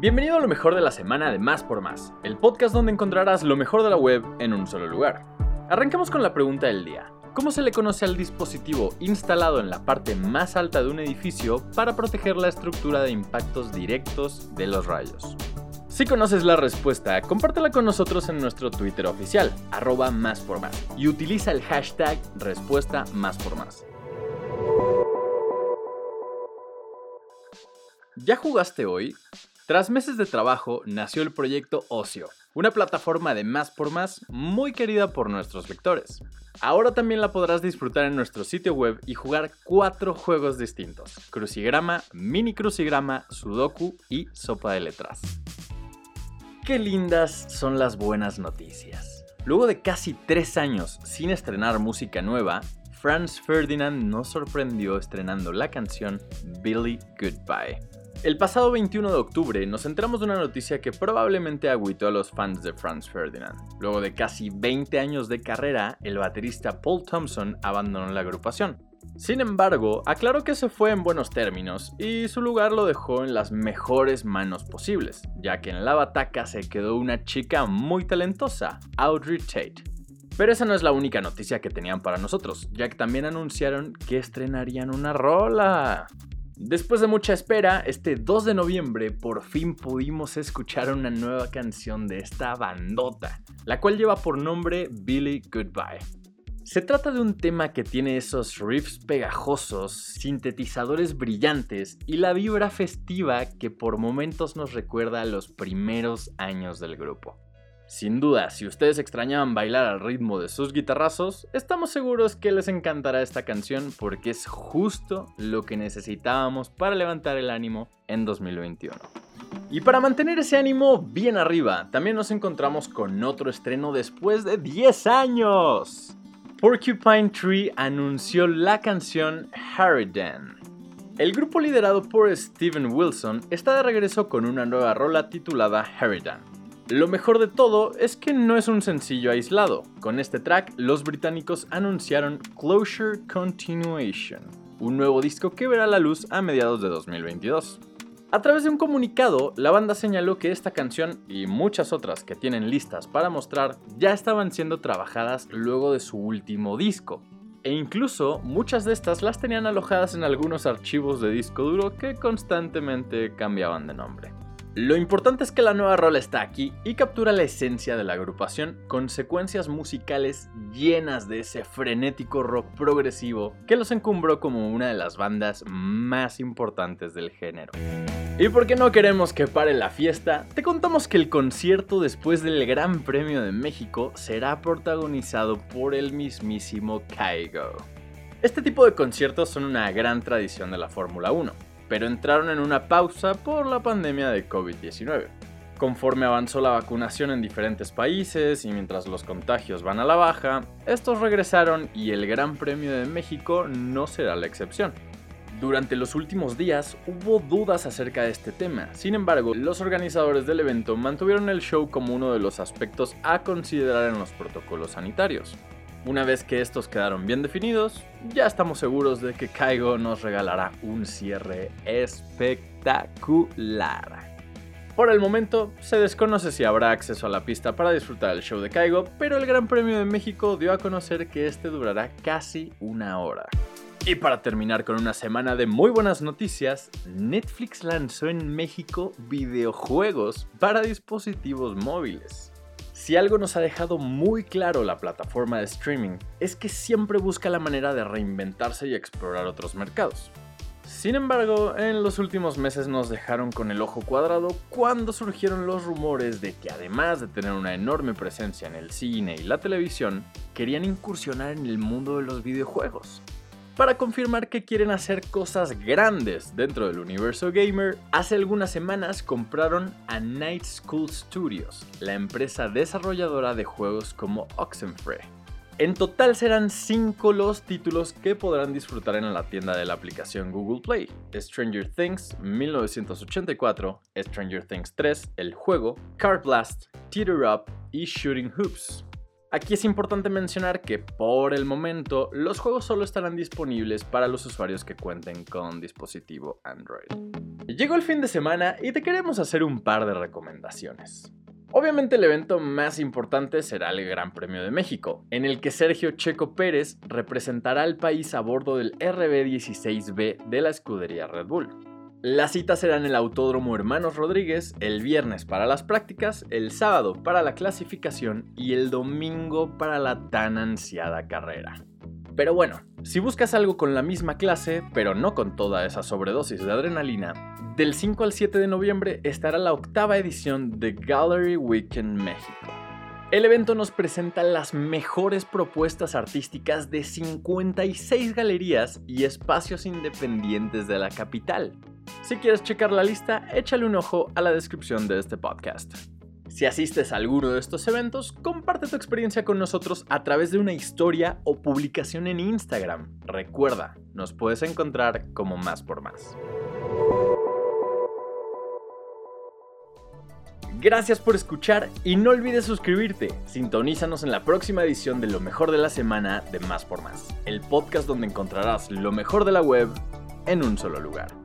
Bienvenido a lo mejor de la semana de Más por Más, el podcast donde encontrarás lo mejor de la web en un solo lugar. Arrancamos con la pregunta del día. ¿Cómo se le conoce al dispositivo instalado en la parte más alta de un edificio para proteger la estructura de impactos directos de los rayos? Si conoces la respuesta, compártela con nosotros en nuestro Twitter oficial, arroba más por más, y utiliza el hashtag respuesta más por más. ¿Ya jugaste hoy? Tras meses de trabajo, nació el proyecto Ocio, una plataforma de más por más muy querida por nuestros lectores. Ahora también la podrás disfrutar en nuestro sitio web y jugar cuatro juegos distintos: Crucigrama, Mini Crucigrama, Sudoku y Sopa de Letras. Qué lindas son las buenas noticias. Luego de casi tres años sin estrenar música nueva, Franz Ferdinand nos sorprendió estrenando la canción Billy Goodbye. El pasado 21 de octubre nos enteramos de una noticia que probablemente agüitó a los fans de Franz Ferdinand. Luego de casi 20 años de carrera, el baterista Paul Thompson abandonó la agrupación. Sin embargo, aclaró que se fue en buenos términos y su lugar lo dejó en las mejores manos posibles, ya que en la bataca se quedó una chica muy talentosa, Audrey Tate. Pero esa no es la única noticia que tenían para nosotros, ya que también anunciaron que estrenarían una rola. Después de mucha espera, este 2 de noviembre por fin pudimos escuchar una nueva canción de esta bandota, la cual lleva por nombre Billy Goodbye. Se trata de un tema que tiene esos riffs pegajosos, sintetizadores brillantes y la vibra festiva que por momentos nos recuerda a los primeros años del grupo. Sin duda, si ustedes extrañaban bailar al ritmo de sus guitarrazos, estamos seguros que les encantará esta canción porque es justo lo que necesitábamos para levantar el ánimo en 2021. Y para mantener ese ánimo bien arriba, también nos encontramos con otro estreno después de 10 años. Porcupine Tree anunció la canción Harridan. El grupo liderado por Steven Wilson está de regreso con una nueva rola titulada Harridan lo mejor de todo es que no es un sencillo aislado. Con este track, los británicos anunciaron Closure Continuation, un nuevo disco que verá la luz a mediados de 2022. A través de un comunicado, la banda señaló que esta canción y muchas otras que tienen listas para mostrar ya estaban siendo trabajadas luego de su último disco. E incluso muchas de estas las tenían alojadas en algunos archivos de disco duro que constantemente cambiaban de nombre. Lo importante es que la nueva rola está aquí y captura la esencia de la agrupación con secuencias musicales llenas de ese frenético rock progresivo que los encumbró como una de las bandas más importantes del género. Y porque no queremos que pare la fiesta, te contamos que el concierto después del Gran Premio de México será protagonizado por el mismísimo Kaigo. Este tipo de conciertos son una gran tradición de la Fórmula 1 pero entraron en una pausa por la pandemia de COVID-19. Conforme avanzó la vacunación en diferentes países y mientras los contagios van a la baja, estos regresaron y el Gran Premio de México no será la excepción. Durante los últimos días hubo dudas acerca de este tema, sin embargo, los organizadores del evento mantuvieron el show como uno de los aspectos a considerar en los protocolos sanitarios. Una vez que estos quedaron bien definidos, ya estamos seguros de que Kaigo nos regalará un cierre espectacular. Por el momento, se desconoce si habrá acceso a la pista para disfrutar del show de Kaigo, pero el Gran Premio de México dio a conocer que este durará casi una hora. Y para terminar con una semana de muy buenas noticias, Netflix lanzó en México videojuegos para dispositivos móviles. Si algo nos ha dejado muy claro la plataforma de streaming es que siempre busca la manera de reinventarse y explorar otros mercados. Sin embargo, en los últimos meses nos dejaron con el ojo cuadrado cuando surgieron los rumores de que además de tener una enorme presencia en el cine y la televisión, querían incursionar en el mundo de los videojuegos para confirmar que quieren hacer cosas grandes dentro del universo gamer, hace algunas semanas compraron a Night School Studios, la empresa desarrolladora de juegos como Oxenfree. En total serán 5 los títulos que podrán disfrutar en la tienda de la aplicación Google Play. Stranger Things 1984, Stranger Things 3, el juego, Card Blast, Teeter Up y Shooting Hoops. Aquí es importante mencionar que por el momento los juegos solo estarán disponibles para los usuarios que cuenten con dispositivo Android. Llegó el fin de semana y te queremos hacer un par de recomendaciones. Obviamente el evento más importante será el Gran Premio de México, en el que Sergio Checo Pérez representará al país a bordo del RB16B de la escudería Red Bull. Las citas serán el Autódromo Hermanos Rodríguez el viernes para las prácticas, el sábado para la clasificación y el domingo para la tan ansiada carrera. Pero bueno, si buscas algo con la misma clase, pero no con toda esa sobredosis de adrenalina, del 5 al 7 de noviembre estará la octava edición de Gallery Weekend México. El evento nos presenta las mejores propuestas artísticas de 56 galerías y espacios independientes de la capital. Si quieres checar la lista, échale un ojo a la descripción de este podcast. Si asistes a alguno de estos eventos, comparte tu experiencia con nosotros a través de una historia o publicación en Instagram. Recuerda, nos puedes encontrar como más por más. Gracias por escuchar y no olvides suscribirte. Sintonízanos en la próxima edición de Lo mejor de la semana de Más por Más, el podcast donde encontrarás lo mejor de la web en un solo lugar.